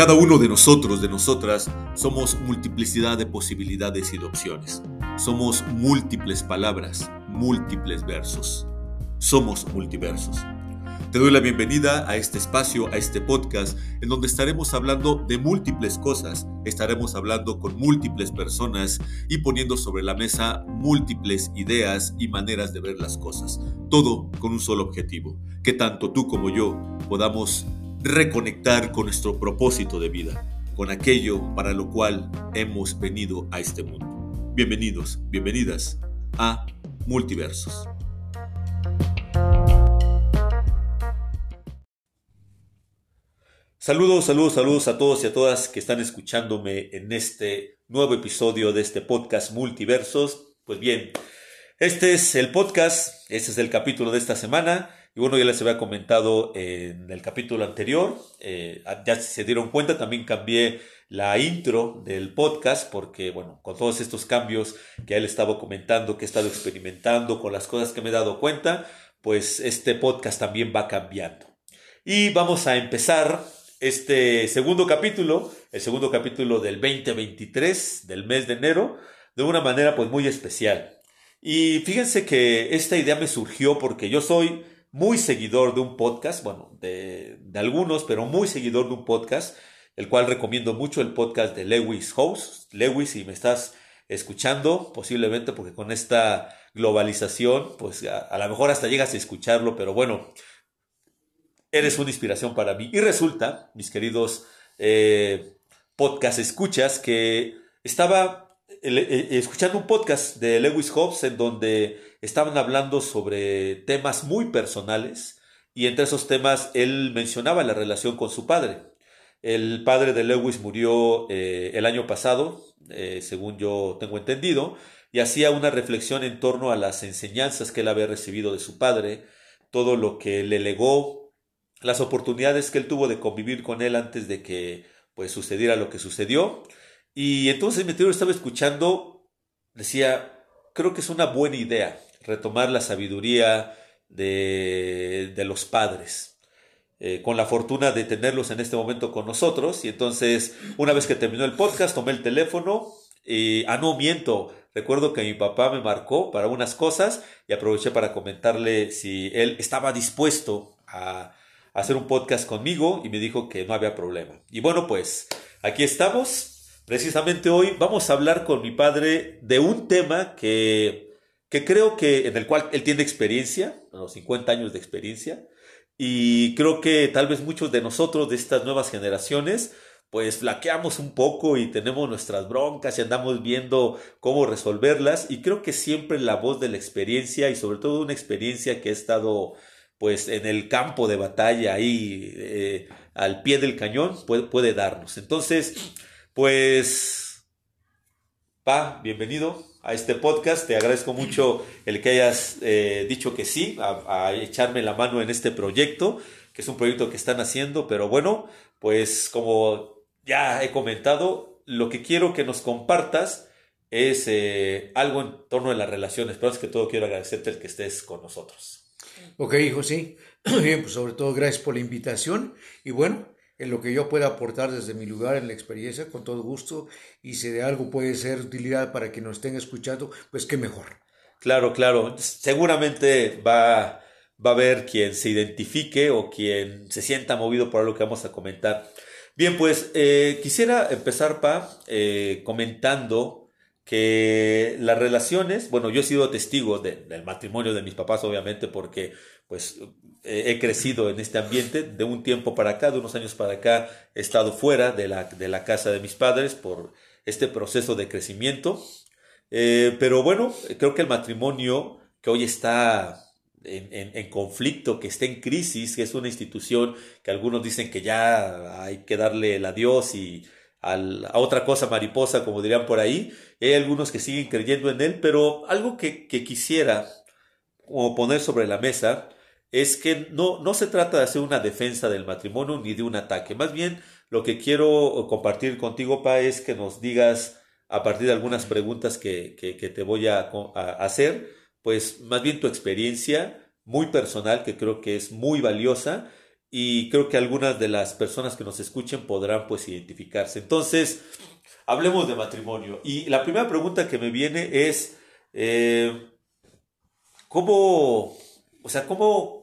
Cada uno de nosotros, de nosotras, somos multiplicidad de posibilidades y de opciones. Somos múltiples palabras, múltiples versos. Somos multiversos. Te doy la bienvenida a este espacio, a este podcast, en donde estaremos hablando de múltiples cosas, estaremos hablando con múltiples personas y poniendo sobre la mesa múltiples ideas y maneras de ver las cosas. Todo con un solo objetivo, que tanto tú como yo podamos reconectar con nuestro propósito de vida, con aquello para lo cual hemos venido a este mundo. Bienvenidos, bienvenidas a Multiversos. Saludos, saludos, saludos a todos y a todas que están escuchándome en este nuevo episodio de este podcast Multiversos. Pues bien, este es el podcast, este es el capítulo de esta semana y bueno, ya les había comentado en el capítulo anterior, eh, ya se dieron cuenta, también cambié la intro del podcast porque, bueno, con todos estos cambios que él estaba comentando, que he estado experimentando, con las cosas que me he dado cuenta, pues este podcast también va cambiando. Y vamos a empezar este segundo capítulo, el segundo capítulo del 2023, del mes de enero, de una manera pues muy especial. Y fíjense que esta idea me surgió porque yo soy muy seguidor de un podcast, bueno, de, algunos, pero muy seguidor de un podcast, el cual recomiendo mucho, el podcast de Lewis House. Lewis, si me estás escuchando, posiblemente porque con esta globalización, pues a, lo mejor hasta llegas a escucharlo, pero bueno, eres una inspiración para mí. Y resulta, mis queridos eh, podcast escuchas, que estaba eh, escuchando un podcast de Lewis Hobbes en donde estaban hablando sobre temas muy personales y entre esos temas él mencionaba la relación con su padre. El padre de Lewis murió eh, el año pasado, eh, según yo tengo entendido, y hacía una reflexión en torno a las enseñanzas que él había recibido de su padre, todo lo que le legó, las oportunidades que él tuvo de convivir con él antes de que pues sucediera lo que sucedió y entonces mi tío estaba escuchando, decía, creo que es una buena idea retomar la sabiduría de, de los padres. Eh, con la fortuna de tenerlos en este momento con nosotros. Y entonces, una vez que terminó el podcast, tomé el teléfono y, ah, no, miento. Recuerdo que mi papá me marcó para unas cosas y aproveché para comentarle si él estaba dispuesto a hacer un podcast conmigo y me dijo que no había problema. Y bueno, pues aquí estamos. Precisamente hoy vamos a hablar con mi padre de un tema que, que creo que en el cual él tiene experiencia, unos 50 años de experiencia, y creo que tal vez muchos de nosotros, de estas nuevas generaciones, pues flaqueamos un poco y tenemos nuestras broncas y andamos viendo cómo resolverlas y creo que siempre la voz de la experiencia y sobre todo una experiencia que ha estado pues en el campo de batalla ahí eh, al pie del cañón puede, puede darnos. Entonces, pues, Pa, bienvenido a este podcast. Te agradezco mucho el que hayas eh, dicho que sí, a, echarme la mano en este proyecto, que es un proyecto que están haciendo, pero bueno, pues como ya he comentado, lo que quiero que nos compartas es eh, algo en torno a las relaciones, pero es que todo quiero agradecerte el que estés con nosotros. Ok, hijo, sí. Bien, pues sobre todo gracias por la invitación y bueno, en lo que yo pueda aportar desde mi lugar en la experiencia, con todo gusto, y si de algo puede ser utilidad para que nos estén escuchando, pues qué mejor. Claro, claro. Seguramente va, va a haber quien se identifique o quien se sienta movido por lo que vamos a comentar. Bien, pues eh, quisiera empezar, Pa, eh, comentando que las relaciones, bueno, yo he sido testigo del matrimonio de mis papás, obviamente, porque pues he crecido en este ambiente de un tiempo para acá, de unos años para acá, he estado fuera de la, de la casa de mis padres por este proceso de crecimiento. Eh, pero bueno, creo que el matrimonio que hoy está en, en, conflicto, que está en crisis, que es una institución que algunos dicen que ya hay que darle el adiós y a otra cosa mariposa, como dirían por ahí. Hay algunos que siguen creyendo en él, pero algo que, que quisiera como poner sobre la mesa es que no, no se trata de hacer una defensa del matrimonio ni de un ataque. Más bien, lo que quiero compartir contigo, Pa, es que nos digas, a partir de algunas preguntas que, que, te voy a, hacer, pues más bien tu experiencia muy personal, que creo que es muy valiosa, y creo que algunas de las personas que nos escuchen podrán pues identificarse. Entonces, hablemos de matrimonio. Y la primera pregunta que me viene es, eh, ¿cómo, o sea, cómo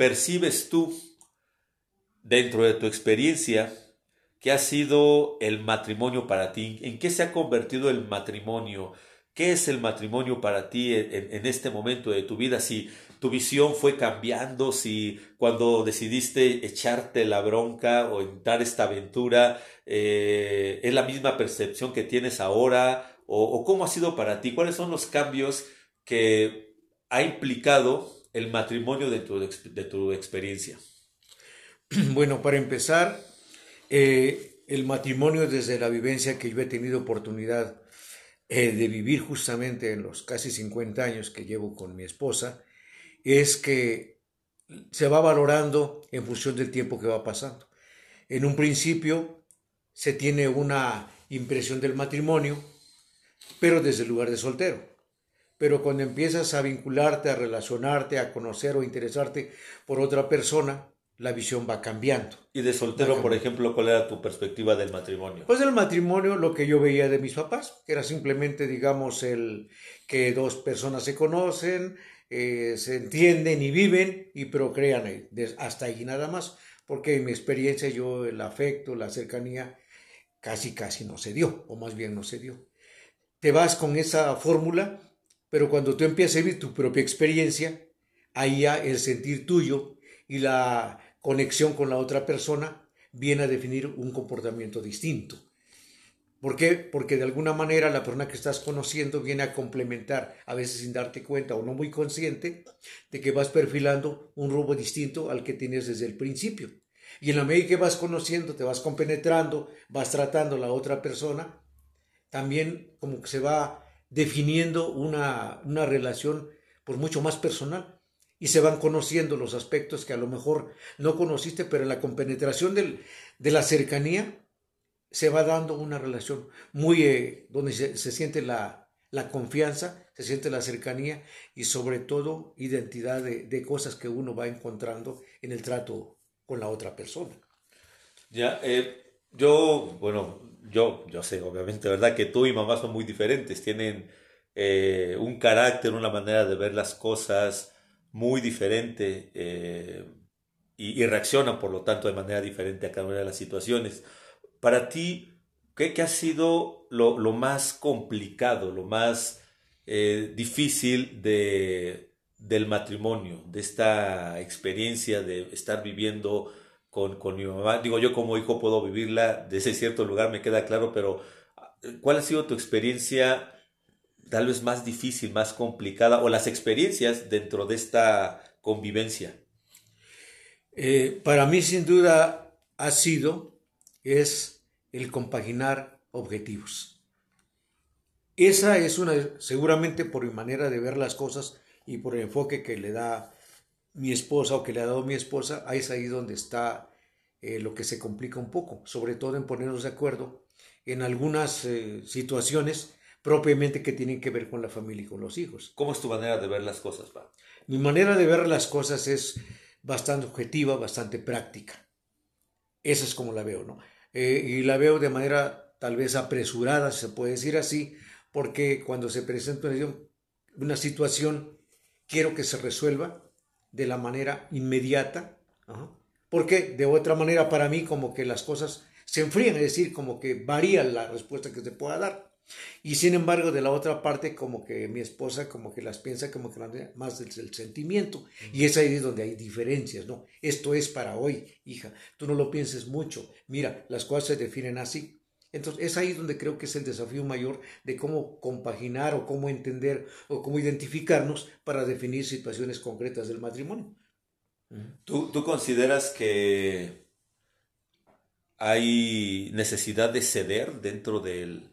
percibes tú dentro de tu experiencia qué ha sido el matrimonio para ti? ¿En qué se ha convertido el matrimonio? ¿Qué es el matrimonio para ti en, este momento de tu vida? Si tu visión fue cambiando, si cuando decidiste echarte la bronca o entrar esta aventura, eh, es la misma percepción que tienes ahora, o, cómo ha sido para ti, cuáles son los cambios que ha implicado el matrimonio de tu, de tu experiencia. Bueno, para empezar, eh, el matrimonio desde la vivencia que yo he tenido oportunidad eh, de vivir justamente en los casi 50 años que llevo con mi esposa, es que se va valorando en función del tiempo que va pasando. En un principio se tiene una impresión del matrimonio, pero desde el lugar de soltero. Pero cuando empiezas a vincularte, a relacionarte, a conocer o interesarte por otra persona, la visión va cambiando. Y de soltero, por ejemplo, ¿cuál era tu perspectiva del matrimonio? Pues del matrimonio, lo que yo veía de mis papás, que era simplemente, digamos, el que dos personas se conocen, eh, se entienden y viven y procrean hasta ahí nada más, porque en mi experiencia yo el afecto, la cercanía, casi casi no se dio, o más bien no se dio. Te vas con esa fórmula, pero cuando tú empiezas a vivir tu propia experiencia, ahí el sentir tuyo y la conexión con la otra persona viene a definir un comportamiento distinto. ¿Por qué? Porque de alguna manera la persona que estás conociendo viene a complementar, a veces sin darte cuenta o no muy consciente, de que vas perfilando un rumbo distinto al que tienes desde el principio. Y en la medida que vas conociendo, te vas compenetrando, vas tratando a la otra persona, también como que se va definiendo una, una relación por mucho más personal y se van conociendo los aspectos que a lo mejor no conociste, pero en la compenetración del, de la cercanía se va dando una relación muy eh, donde se, siente la, confianza, se siente la cercanía y sobre todo identidad de, cosas que uno va encontrando en el trato con la otra persona. Ya, eh, yo, bueno, yo, yo sé, obviamente, ¿verdad? Que tú y mamá son muy diferentes, tienen eh, un carácter, una manera de ver las cosas, muy diferente eh, y, reaccionan, por lo tanto, de manera diferente a cada una de las situaciones. Para ti, ¿qué, ha sido lo, más complicado, lo más eh, difícil de, del matrimonio, de esta experiencia de estar viviendo con, con mi mamá? Digo, yo como hijo puedo vivirla desde cierto lugar, me queda claro, pero ¿cuál ha sido tu experiencia? tal vez más difícil, más complicada, o las experiencias dentro de esta convivencia? Eh, para mí sin duda ha sido, es el compaginar objetivos. Esa es una, seguramente por mi manera de ver las cosas y por el enfoque que le da mi esposa o que le ha dado mi esposa, ahí es ahí donde está eh, lo que se complica un poco, sobre todo en ponernos de acuerdo en algunas eh, situaciones propiamente que tienen que ver con la familia y con los hijos. ¿Cómo es tu manera de ver las cosas, pa? Mi manera de ver las cosas es bastante objetiva, bastante práctica. Esa es como la veo, ¿no? Eh, y la veo de manera tal vez apresurada, se puede decir así, porque cuando se presenta una situación, quiero que se resuelva de la manera inmediata, porque de otra manera para mí como que las cosas se enfrían, es decir, como que varía la respuesta que se pueda dar. Y sin embargo, de la otra parte, como que mi esposa como que las piensa como que más del, sentimiento. Y es ahí donde hay diferencias, ¿no? Esto es para hoy, hija. Tú no lo pienses mucho. Mira, las cosas se definen así. Entonces, es ahí donde creo que es el desafío mayor de cómo compaginar o cómo entender o cómo identificarnos para definir situaciones concretas del matrimonio. ¿Tú, tú consideras que hay necesidad de ceder dentro del,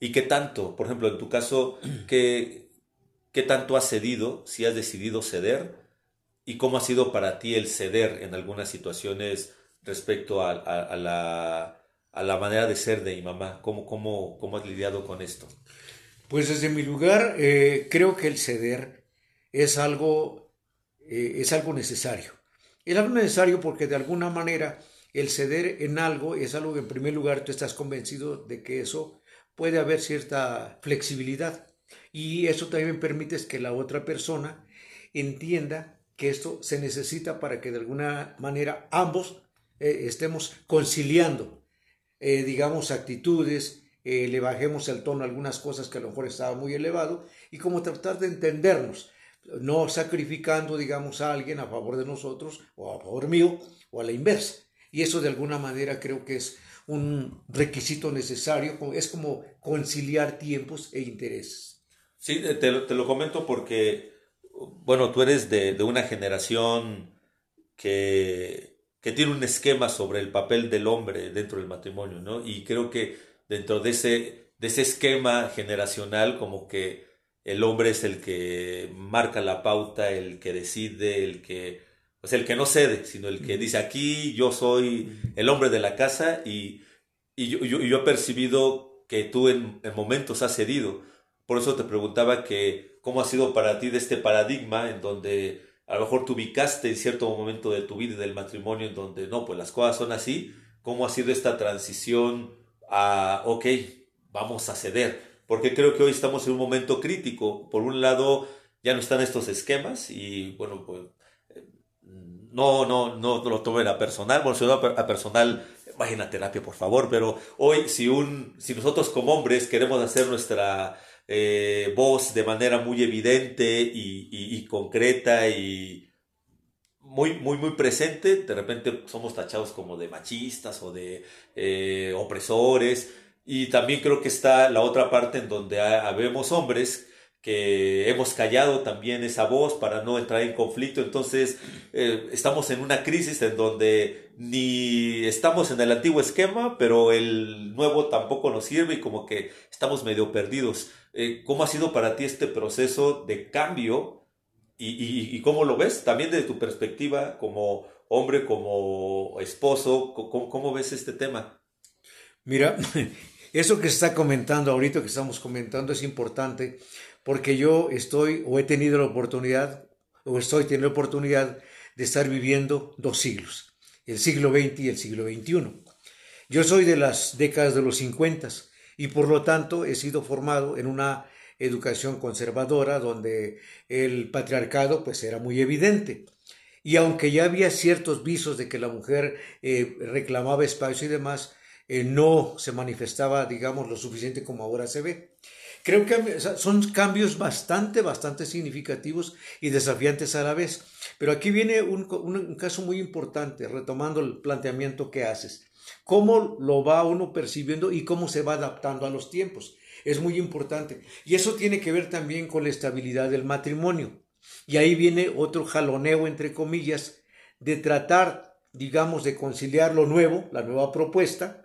¿Y qué tanto? Por ejemplo, en tu caso, ¿qué, qué tanto has cedido, si has decidido ceder? ¿Y cómo ha sido para ti el ceder en algunas situaciones respecto a, la, a la, manera de ser de mi mamá? ¿Cómo, cómo, cómo has lidiado con esto? Pues desde mi lugar, eh, creo que el ceder es algo, eh, es algo necesario. Es algo necesario porque de alguna manera el ceder en algo es algo que en primer lugar tú estás convencido de que eso puede haber cierta flexibilidad. Y eso también permite que la otra persona entienda que esto se necesita para que de alguna manera ambos eh, estemos conciliando, eh, digamos, actitudes, eh, le bajemos el tono a algunas cosas que a lo mejor estaba muy elevado y como tratar de entendernos, no sacrificando, digamos, a alguien a favor de nosotros o a favor mío o a la inversa. Y eso de alguna manera creo que es un requisito necesario, es como conciliar tiempos e intereses. Sí, te, lo comento porque, bueno, tú eres de, de una generación que, que, tiene un esquema sobre el papel del hombre dentro del matrimonio, ¿no? Y creo que dentro de ese, de ese esquema generacional, como que el hombre es el que marca la pauta, el que decide, el que, pues el que no cede, sino el que dice aquí yo soy el hombre de la casa y, y yo, yo, he percibido que tú en, momentos has cedido. Por eso te preguntaba que cómo ha sido para ti de este paradigma en donde a lo mejor te ubicaste en cierto momento de tu vida y del matrimonio en donde no, pues las cosas son así, cómo ha sido esta transición a, ok, vamos a ceder porque creo que hoy estamos en un momento crítico. Por un lado, ya no están estos esquemas y, bueno, pues no, no, no lo tomen a personal, bueno, si no a personal, vayan a terapia, por favor, pero hoy si, un, si nosotros como hombres queremos hacer nuestra eh, voz de manera muy evidente y, concreta y muy, muy, muy presente, de repente somos tachados como de machistas o de eh, opresores, y también creo que está la otra parte en donde habemos hombres que hemos callado también esa voz para no entrar en conflicto. Entonces, eh, estamos en una crisis en donde ni estamos en el antiguo esquema, pero el nuevo tampoco nos sirve y como que estamos medio perdidos. Eh, ¿Cómo ha sido para ti este proceso de cambio y, y, cómo lo ves? También desde tu perspectiva como hombre, como esposo, cómo ves este tema? Mira, eso que se está comentando ahorita, que estamos comentando, es importante porque yo estoy o he tenido la oportunidad o estoy teniendo la oportunidad de estar viviendo dos siglos, el siglo XX y el siglo XXI. Yo soy de las décadas de los 50 y por lo tanto he sido formado en una educación conservadora donde el patriarcado pues era muy evidente. Y aunque ya había ciertos visos de que la mujer eh, reclamaba espacio y demás, eh, no se manifestaba, digamos, lo suficiente como ahora se ve. Creo que son cambios bastante, bastante significativos y desafiantes a la vez. Pero aquí viene un, un, caso muy importante, retomando el planteamiento que haces. ¿Cómo lo va uno percibiendo y cómo se va adaptando a los tiempos? Es muy importante. Y eso tiene que ver también con la estabilidad del matrimonio. Y ahí viene otro jaloneo, entre comillas, de tratar, digamos, de conciliar lo nuevo, la nueva propuesta,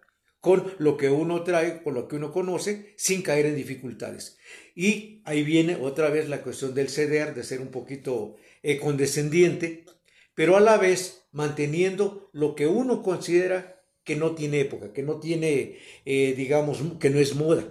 con lo que uno trae, con lo que uno conoce, sin caer en dificultades. Y ahí viene otra vez la cuestión del ceder, de ser un poquito eh, condescendiente, pero a la vez manteniendo lo que uno considera que no tiene época, que no tiene, eh, digamos, que no es moda.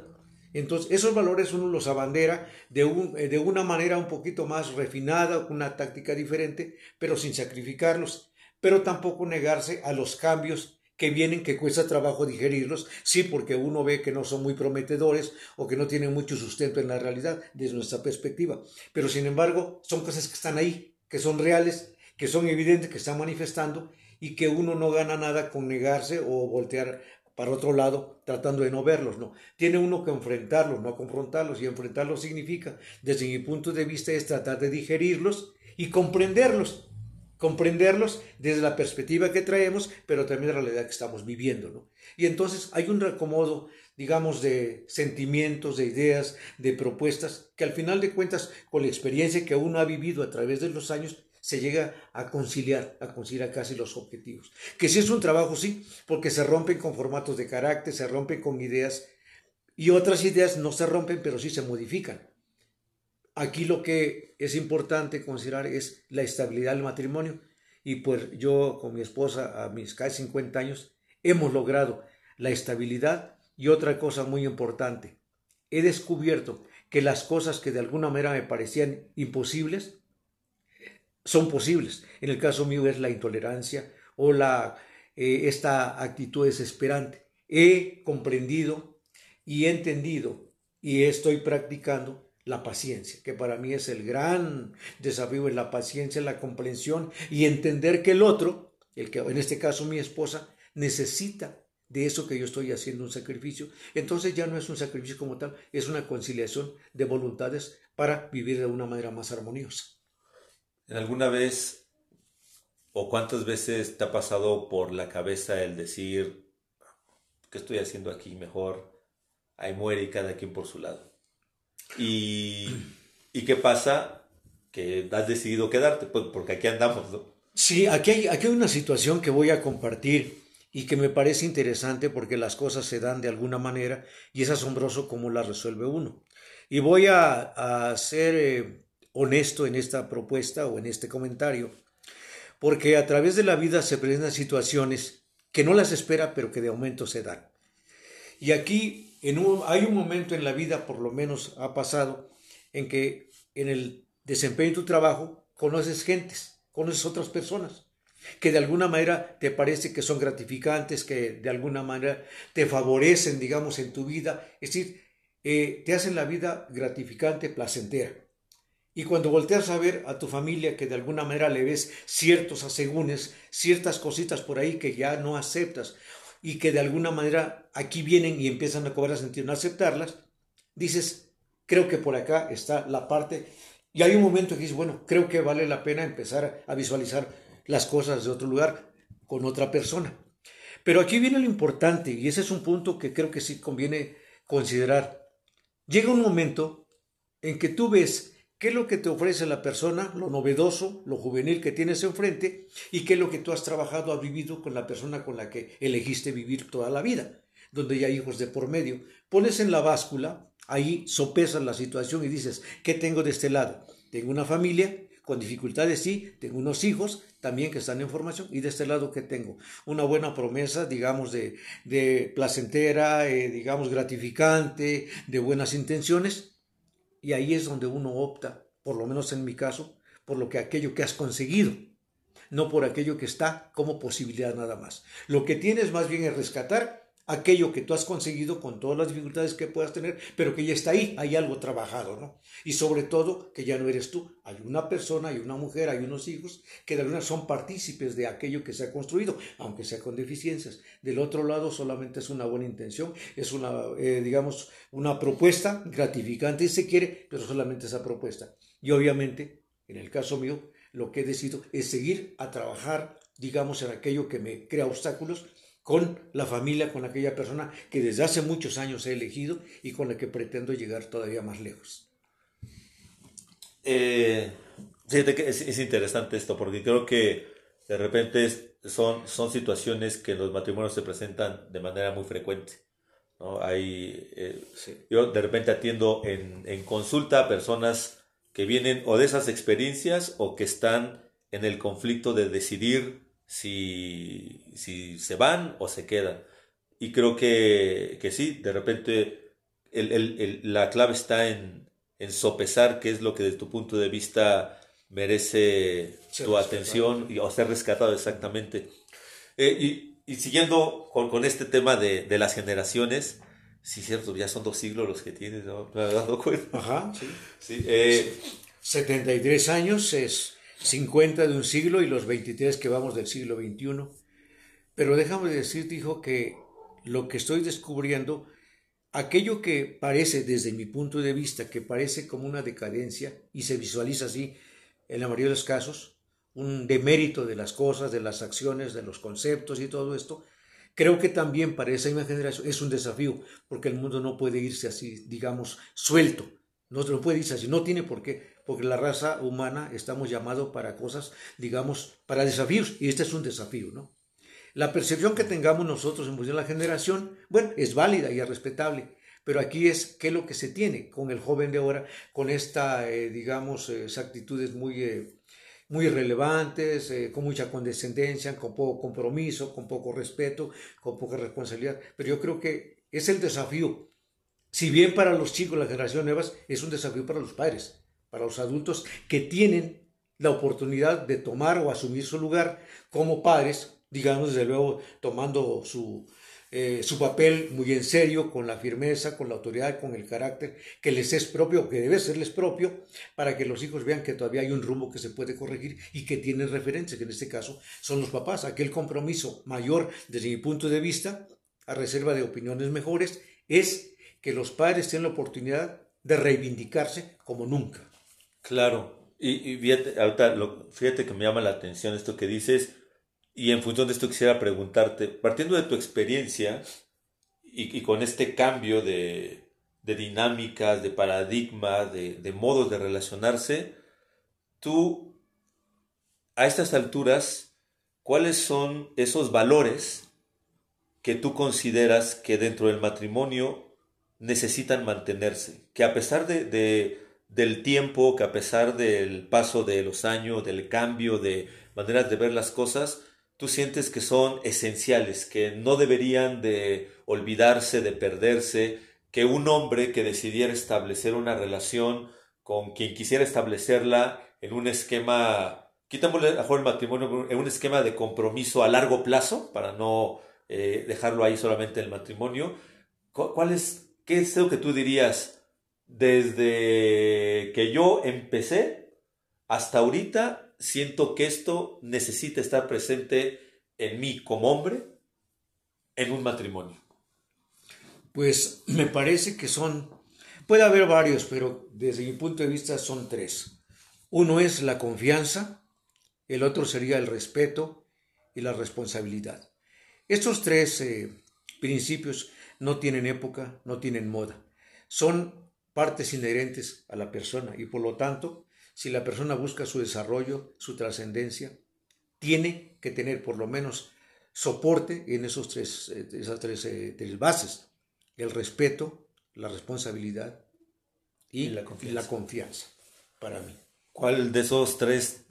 Entonces, esos valores uno los abandera de, eh, de una manera un poquito más refinada, con una táctica diferente, pero sin sacrificarlos, pero tampoco negarse a los cambios que vienen que cuesta trabajo digerirlos, sí, porque uno ve que no son muy prometedores o que no tienen mucho sustento en la realidad desde nuestra perspectiva. Pero sin embargo, son cosas que están ahí, que son reales, que son evidentes, que están manifestando y que uno no gana nada con negarse o voltear para otro lado tratando de no verlos, no. Tiene uno que enfrentarlos, no confrontarlos y enfrentarlos significa, desde mi punto de vista, es tratar de digerirlos y comprenderlos comprenderlos desde la perspectiva que traemos, pero también la realidad que estamos viviendo. ¿no? Y entonces hay un reacomodo, digamos, de sentimientos, de ideas, de propuestas, que al final de cuentas, con la experiencia que uno ha vivido a través de los años, se llega a conciliar, a conciliar casi los objetivos. Que sí es un trabajo, sí, porque se rompen con formatos de carácter, se rompen con ideas, y otras ideas no se rompen, pero sí se modifican. Aquí lo que es importante considerar es la estabilidad del matrimonio y pues yo con mi esposa a mis casi 50 años hemos logrado la estabilidad y otra cosa muy importante, he descubierto que las cosas que de alguna manera me parecían imposibles, son posibles. En el caso mío es la intolerancia o la, eh, esta actitud desesperante. He comprendido y he entendido y estoy practicando la paciencia, que para mí es el gran desafío, es la paciencia, la comprensión y entender que el otro, el que en este caso mi esposa, necesita de eso que yo estoy haciendo un sacrificio. Entonces ya no es un sacrificio como tal, es una conciliación de voluntades para vivir de una manera más armoniosa. ¿En alguna vez o cuántas veces te ha pasado por la cabeza el decir, ¿qué estoy haciendo aquí? Mejor ahí muere y cada quien por su lado. ¿Y, ¿y qué pasa? Que has decidido quedarte, pues porque aquí andamos, ¿no? Sí, aquí hay, aquí hay una situación que voy a compartir y que me parece interesante porque las cosas se dan de alguna manera y es asombroso cómo las resuelve uno. Y voy a, ser eh, honesto en esta propuesta o en este comentario, porque a través de la vida se presentan situaciones que no las espera, pero que de aumento se dan. Y aquí hay un momento en la vida, por lo menos ha pasado, en que en el desempeño de tu trabajo conoces gentes, conoces otras personas que de alguna manera te parece que son gratificantes, que de alguna manera te favorecen, digamos, en tu vida, es decir, eh, te hacen la vida gratificante, placentera. Y cuando volteas a ver a tu familia que de alguna manera le ves ciertos asegúnes, ciertas cositas por ahí que ya no aceptas y que de alguna manera aquí vienen y empiezan a cobrar sentido no aceptarlas, dices, creo que por acá está la parte y hay un momento que dices, bueno, creo que vale la pena empezar a visualizar las cosas de otro lugar con otra persona. Pero aquí viene lo importante, y ese es un punto que creo que sí conviene considerar. Llega un momento en que tú ves qué es lo que te ofrece la persona, lo novedoso, lo juvenil que tienes enfrente, y qué es lo que tú has trabajado, has vivido con la persona con la que elegiste vivir toda la vida, donde ya hay hijos de por medio. Pones en la báscula, ahí sopesas la situación y dices, ¿qué tengo de este lado? Tengo una familia, con dificultades sí, tengo unos hijos también que están en formación. Y de este lado que tengo una buena promesa, digamos, de, placentera, eh, digamos, gratificante, de buenas intenciones. Y ahí es donde uno opta, por lo menos en mi caso, por lo que aquello que has conseguido, no por aquello que está como posibilidad nada más. Lo que tienes más bien es rescatar aquello que tú has conseguido con todas las dificultades que puedas tener, pero que ya está ahí, hay algo trabajado, ¿no? Y sobre todo que ya no eres tú, hay una persona, hay una mujer, hay unos hijos que de alguna son partícipes de aquello que se ha construido, aunque sea con deficiencias. Del otro lado solamente es una buena intención, es una, eh, digamos, una propuesta gratificante y se quiere, pero solamente esa propuesta. Y obviamente, en el caso mío, lo que he decidido es seguir a trabajar, digamos, en aquello que me crea obstáculos, con la familia, con aquella persona que desde hace muchos años he elegido y con la que pretendo llegar todavía más lejos. Eh, es, interesante esto porque creo que de repente son, son situaciones que en los matrimonios se presentan de manera muy frecuente. ¿no? Hay, eh, Yo de repente atiendo en, en consulta a personas que vienen o de esas experiencias o que están en el conflicto de decidir si, si se van o se quedan. Y creo que, que sí, de repente el, el, la clave está en, en, sopesar qué es lo que desde tu punto de vista merece tu atención y, o ser rescatado exactamente. Eh, y, y, siguiendo con, con, este tema de, de las generaciones, sí, cierto, ya son dos siglos los que tienes, ¿no? Me he dado cuenta. Ajá, sí. sí eh, 73 años es 50 de un siglo y los 23 que vamos del siglo XXI. Pero déjame decirte, hijo, que lo que estoy descubriendo, aquello que parece, desde mi punto de vista, que parece como una decadencia y se visualiza así en la mayoría de los casos, un demérito de las cosas, de las acciones, de los conceptos y todo esto, creo que también para esa misma generación es un desafío, porque el mundo no puede irse así, digamos, suelto, no, no puede irse así, no tiene por qué porque la raza humana estamos llamados para cosas, digamos, para desafíos, y este es un desafío, ¿no? La percepción que tengamos nosotros en función de la generación, bueno, es válida y es respetable, pero aquí es qué es lo que se tiene con el joven de ahora, con esta, eh, digamos, eh, actitudes muy, eh, muy relevantes, con mucha condescendencia, con poco compromiso, con poco respeto, con poca responsabilidad. Pero yo creo que es el desafío. Si bien para los chicos, la generación nuevas, es un desafío para los padres para los adultos que tienen la oportunidad de tomar o asumir su lugar como padres, digamos, desde luego tomando su, eh, su papel muy en serio, con la firmeza, con la autoridad, con el carácter que les es propio, que debe serles propio, para que los hijos vean que todavía hay un rumbo que se puede corregir y que tienen referencia, que en este caso son los papás. Aquel compromiso mayor, desde mi punto de vista, a reserva de opiniones mejores, es que los padres tienen la oportunidad de reivindicarse como nunca. Claro, y, fíjate, fíjate que me llama la atención esto que dices, y en función de esto quisiera preguntarte, partiendo de tu experiencia y, con este cambio de, de dinámicas, de paradigma, de, de modos de relacionarse, tú, a estas alturas, ¿cuáles son esos valores que tú consideras que dentro del matrimonio necesitan mantenerse? Que a pesar de, del tiempo, que a pesar del paso de los años, del cambio de maneras de ver las cosas, tú sientes que son esenciales, que no deberían de olvidarse, de perderse, que un hombre que decidiera establecer una relación con quien quisiera establecerla en un esquema, quitámosle mejor el matrimonio, en un esquema de compromiso a largo plazo, para no eh, dejarlo ahí solamente el matrimonio, ¿cuál qué es lo que tú dirías? desde que yo empecé hasta ahorita, siento que esto necesita estar presente en mí como hombre en un matrimonio. Pues me parece que son, puede haber varios, pero desde mi punto de vista son tres. Uno es la confianza, el otro sería el respeto y la responsabilidad. Estos tres eh, principios no tienen época, no tienen moda. Son partes inherentes a la persona y por lo tanto, si la persona busca su desarrollo, su trascendencia, tiene que tener por lo menos soporte en esos tres, eh, esas eh, tres, bases, el respeto, la responsabilidad y, la, confianza. para mí. ¿Cuál de esos tres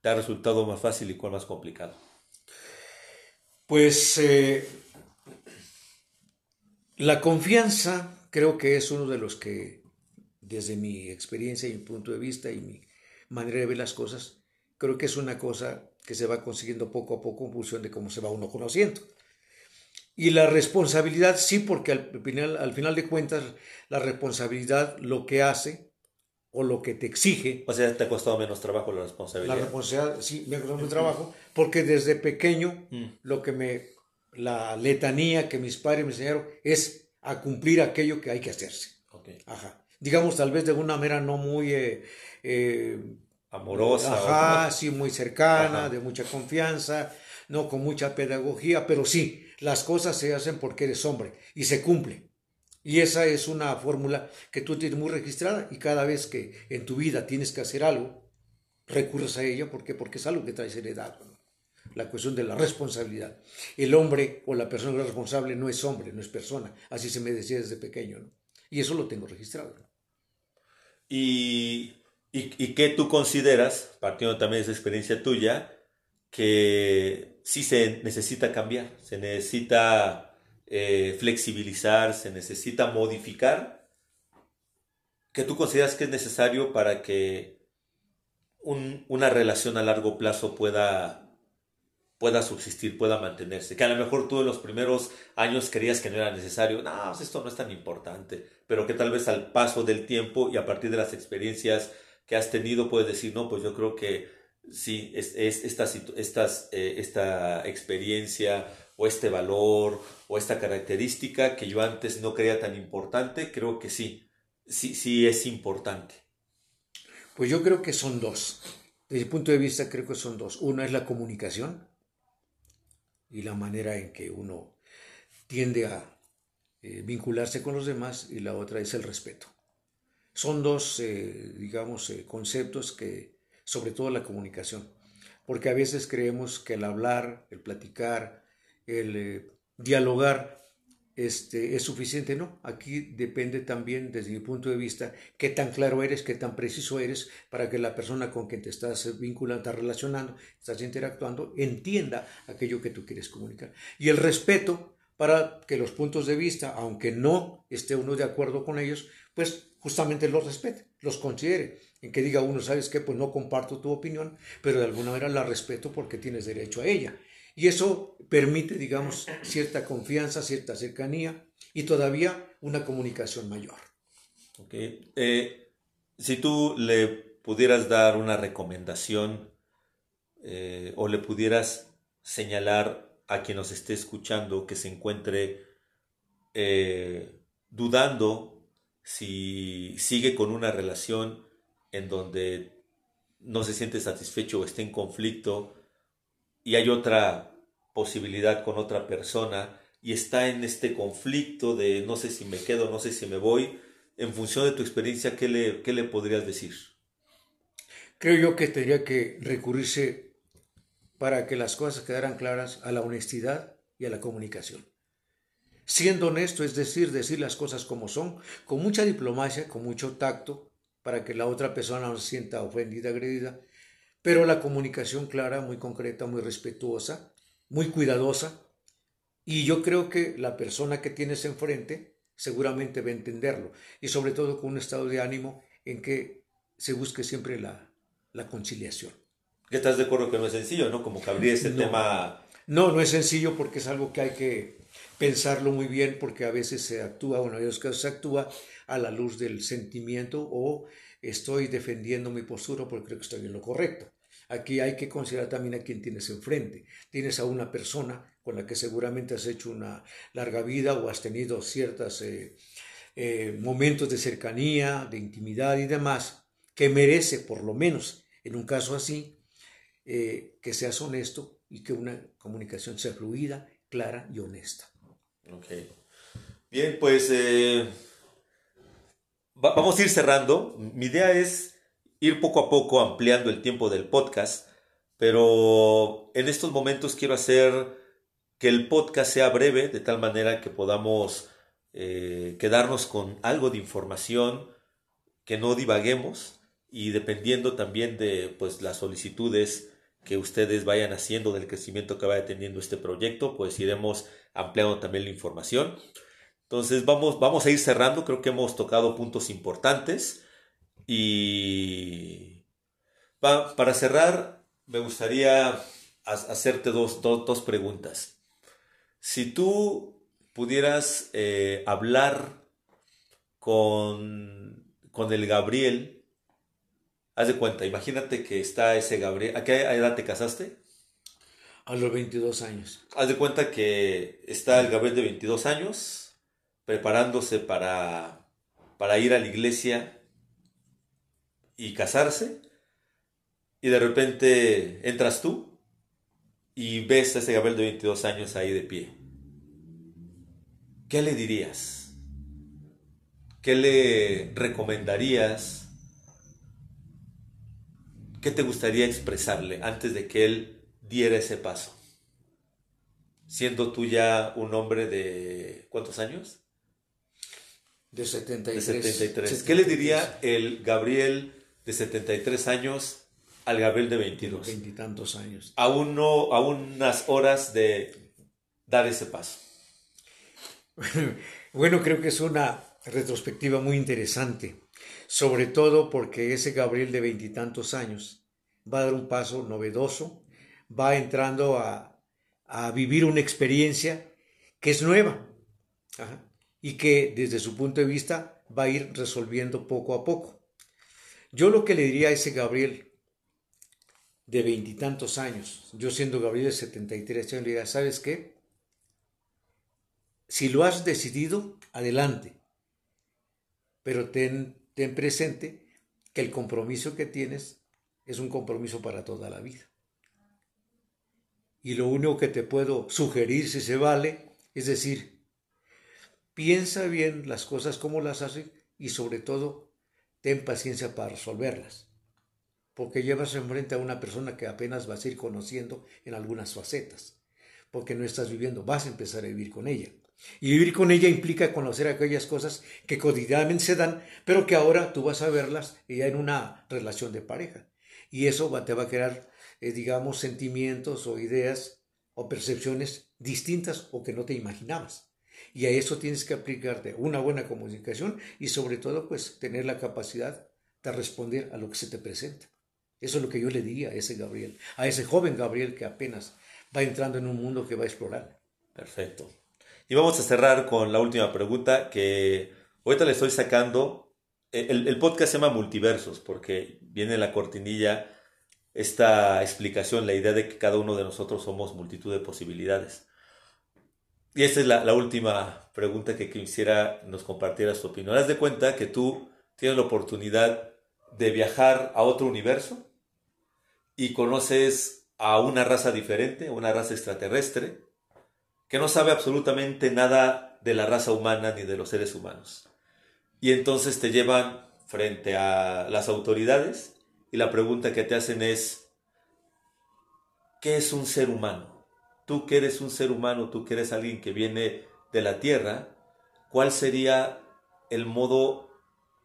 te ha resultado más fácil y cuál más complicado? Pues eh, la confianza creo que es uno de los que, desde mi experiencia y mi punto de vista y mi manera de ver las cosas, creo que es una cosa que se va consiguiendo poco a poco en función de cómo se va uno conociendo. Y la responsabilidad, sí, porque al final, al final de cuentas, la responsabilidad lo que hace o lo que te exige. O sea, te ha costado menos trabajo la responsabilidad. La responsabilidad, sí, me ha costado menos trabajo, porque desde pequeño mm. lo que me, la letanía que mis padres me enseñaron es a cumplir aquello que hay que hacerse. Ajá. Digamos, tal vez de una manera no muy... Eh, eh, Amorosa. Ajá, sí, muy cercana, de mucha confianza, no con mucha pedagogía, pero sí, las cosas se hacen porque eres hombre y se cumple. Y esa es una fórmula que tú tienes muy registrada y cada vez que en tu vida tienes que hacer algo, recurres a ella porque, porque es algo que traes heredado la cuestión de la responsabilidad. El hombre o la persona responsable no es hombre, no es persona. Así se me decía desde pequeño. ¿no? Y eso lo tengo registrado. ¿Y, y, qué tú consideras, partiendo también de esa experiencia tuya, que sí se necesita cambiar, se necesita eh, flexibilizar, se necesita modificar? ¿Qué tú consideras que es necesario para que una relación a largo plazo pueda pueda subsistir, pueda mantenerse. Que a lo mejor tú en los primeros años creías que no era necesario, no, pues esto no es tan importante, pero que tal vez al paso del tiempo y a partir de las experiencias que has tenido puedes decir, no, pues yo creo que sí, es, esta, eh, esta experiencia o este valor o esta característica que yo antes no creía tan importante, creo que sí, sí, sí es importante. Pues yo creo que son dos. Desde mi punto de vista creo que son dos. Una es la comunicación, y la manera en que uno tiende a eh, vincularse con los demás y la otra es el respeto. Son dos, eh, digamos, eh, conceptos que, sobre todo la comunicación, porque a veces creemos que el hablar, el platicar, el dialogar este, es suficiente, ¿no? Aquí depende también, desde mi punto de vista, qué tan claro eres, qué tan preciso eres para que la persona con quien te estás vinculando, estás relacionando, estás interactuando, entienda aquello que tú quieres comunicar. Y el respeto para que los puntos de vista, aunque no esté uno de acuerdo con ellos, pues justamente los respete, los considere. en que diga uno, ¿sabes qué? Pues no comparto tu opinión, pero de alguna manera la respeto porque tienes derecho a ella. Y eso permite, digamos, cierta confianza, cierta cercanía y todavía una comunicación mayor. Okay. Eh, si tú le pudieras dar una recomendación eh, o le pudieras señalar a quien nos esté escuchando que se encuentre eh, dudando si sigue con una relación en donde no se siente satisfecho o esté en conflicto y hay otra posibilidad con otra persona y está en este conflicto de no sé si me quedo, no sé si me voy, en función de tu experiencia, ¿qué le, qué le podrías decir? Creo yo que tendría que recurrirse para que las cosas quedaran claras a la honestidad y a la comunicación. Siendo honesto, es decir, decir las cosas como son, con mucha diplomacia, con mucho tacto, para que la otra persona no se sienta ofendida, agredida, pero la comunicación clara, muy concreta, muy respetuosa, muy cuidadosa, y yo creo que la persona que tienes enfrente seguramente va a entenderlo, y sobre todo con un estado de ánimo en que se busque siempre la, la conciliación. ¿Estás de acuerdo que no es sencillo, no? Como que habría ese tema... No, no es sencillo porque es algo que hay que pensarlo muy bien porque a veces se actúa, bueno, en los casos se actúa a la luz del sentimiento o estoy defendiendo mi postura porque creo que estoy en lo correcto. Aquí hay que considerar también a quién tienes enfrente. Tienes a una persona con la que seguramente has hecho una larga vida o has tenido ciertos eh, eh, momentos de cercanía, de intimidad y demás, que merece, por lo menos en un caso así, eh, que seas honesto y que una comunicación sea fluida, clara y honesta. Ok. Bien, pues vamos a ir cerrando. Mi idea es ir poco a poco ampliando el tiempo del podcast, pero en estos momentos quiero hacer que el podcast sea breve, de tal manera que podamos eh, quedarnos con algo de información, que no divaguemos y dependiendo también de pues, las solicitudes que ustedes vayan haciendo del crecimiento que vaya teniendo este proyecto, pues iremos ampliando también la información. Entonces vamos, vamos a ir cerrando, creo que hemos tocado puntos importantes y para cerrar me gustaría hacerte dos, dos, preguntas. Si tú pudieras eh, hablar con, con el Gabriel, haz de cuenta, imagínate que está ese Gabriel, ¿a qué edad te casaste? A los 22 años. Haz de cuenta que está el Gabriel de 22 años, preparándose para, para ir a la iglesia y casarse, y de repente entras tú y ves a ese Gabriel de 22 años ahí de pie. ¿Qué le dirías? ¿Qué le recomendarías? ¿Qué te gustaría expresarle antes de que él diera ese paso? Siendo tú ya un hombre de ¿cuántos años? De 73. De 73. ¿Qué le diría el Gabriel de 73 años al Gabriel de 22? Veintitantos años. A, uno, a unas horas de dar ese paso. bueno, creo que es una retrospectiva muy interesante, sobre todo porque ese Gabriel de veintitantos años va a dar un paso novedoso, va entrando a, a vivir una experiencia que es nueva. Ajá y que desde su punto de vista va a ir resolviendo poco a poco. Yo lo que le diría a ese Gabriel de veintitantos años, yo siendo Gabriel de 73 años, le diría, ¿sabes qué? Si lo has decidido, adelante, pero ten, ten presente que el compromiso que tienes es un compromiso para toda la vida. Y lo único que te puedo sugerir, si se vale, es decir, Piensa bien las cosas como las haces y sobre todo ten paciencia para resolverlas. Porque llevas enfrente a una persona que apenas vas a ir conociendo en algunas facetas. Porque no estás viviendo, vas a empezar a vivir con ella. Y vivir con ella implica conocer aquellas cosas que cotidianamente se dan, pero que ahora tú vas a verlas ya en una relación de pareja. Y eso te va a crear, eh, digamos, sentimientos o ideas o percepciones distintas o que no te imaginabas. Y a eso tienes que aplicarte una buena comunicación y sobre todo pues tener la capacidad de responder a lo que se te presenta. Eso es lo que yo le diría a ese Gabriel, a ese joven Gabriel que apenas va entrando en un mundo que va a explorar. Perfecto. Y vamos a cerrar con la última pregunta que ahorita le estoy sacando. El, el podcast se llama Multiversos porque viene la cortinilla esta explicación, la idea de que cada uno de nosotros somos multitud de posibilidades. Y esta es la, última pregunta que quisiera nos compartieras tu opinión. Haz de cuenta que tú tienes la oportunidad de viajar a otro universo y conoces a una raza diferente, una raza extraterrestre, que no sabe absolutamente nada de la raza humana ni de los seres humanos. Y entonces te llevan frente a las autoridades y la pregunta que te hacen es, ¿qué es un ser humano? Tú que eres un ser humano, tú que eres alguien que viene de la tierra, ¿cuál sería el modo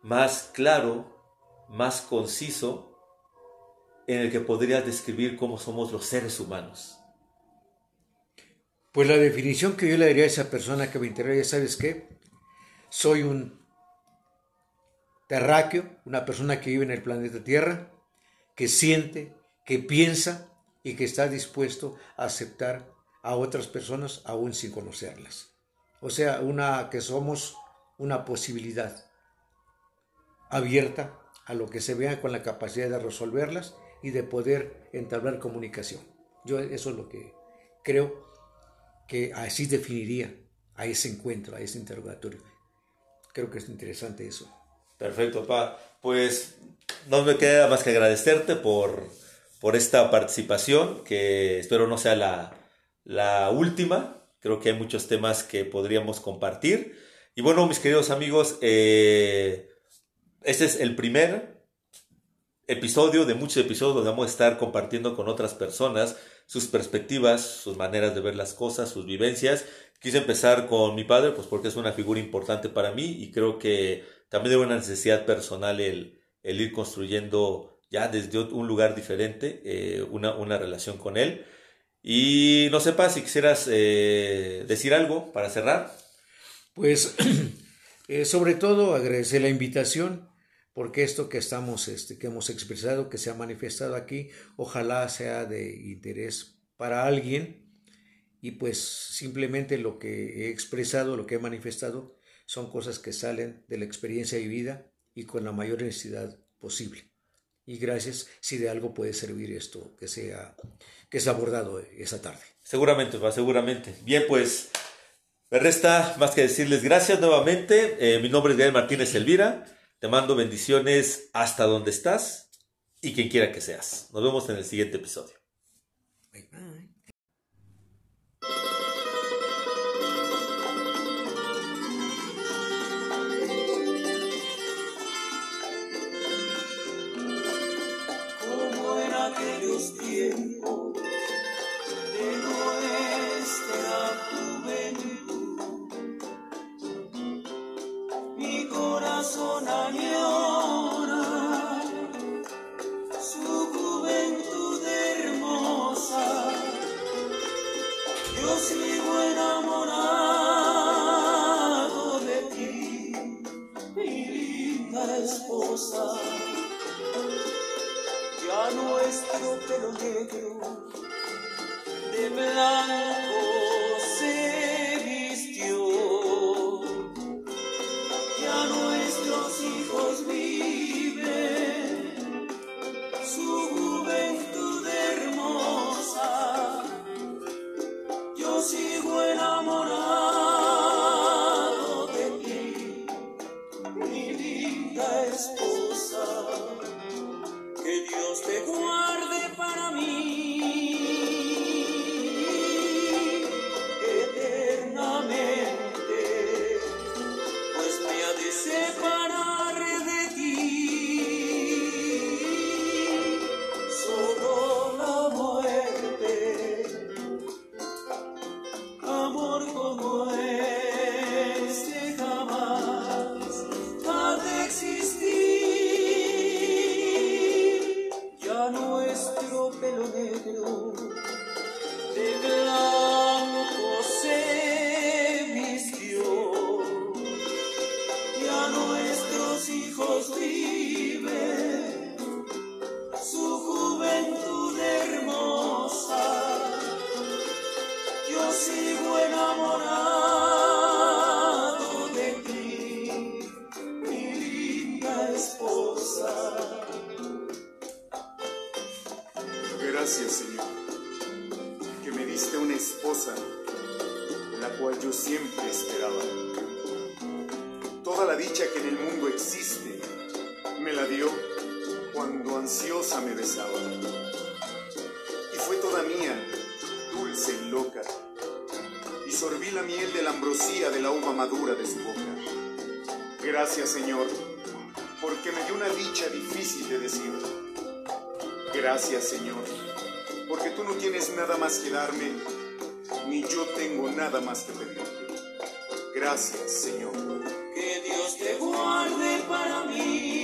más claro, más conciso en el que podrías describir cómo somos los seres humanos? Pues la definición que yo le daría a esa persona que me interesa, ¿sabes qué? Soy un terráqueo, una persona que vive en el planeta Tierra, que siente, que piensa y que está dispuesto a aceptar a otras personas aún sin conocerlas. O sea, una que somos una posibilidad abierta a lo que se vea con la capacidad de resolverlas y de poder entablar comunicación. Yo eso es lo que creo que así definiría a ese encuentro, a ese interrogatorio. Creo que es interesante eso. Perfecto, pa. Pues no me queda más que agradecerte por por esta participación, que espero no sea la, última. Creo que hay muchos temas que podríamos compartir. Y bueno, mis queridos amigos, eh, este es el primer episodio de muchos episodios donde vamos a estar compartiendo con otras personas sus perspectivas, sus maneras de ver las cosas, sus vivencias. Quise empezar con mi padre, pues porque es una figura importante para mí y creo que también de una necesidad personal el, el ir construyendo ya desde un lugar diferente, eh, una, una, relación con Él. Y no sepa si quisieras eh, decir algo para cerrar. Pues eh, sobre todo agradecer la invitación, porque esto que estamos, este, que hemos expresado, que se ha manifestado aquí, ojalá sea de interés para alguien. Y pues simplemente lo que he expresado, lo que he manifestado, son cosas que salen de la experiencia vivida y con la mayor necesidad posible y gracias si de algo puede servir esto que sea que es abordado esa tarde. Seguramente, va, seguramente. Bien, pues me resta más que decirles gracias nuevamente. Eh, mi nombre es Gabriel Martínez Elvira. Te mando bendiciones hasta donde estás y quien quiera que seas. Nos vemos en el siguiente episodio. Bye, Que Dios te guarde para Gracias, Señor, porque tú no tienes nada más que darme, ni yo tengo nada más que pedir. Gracias, Señor. Que Dios te guarde para mí.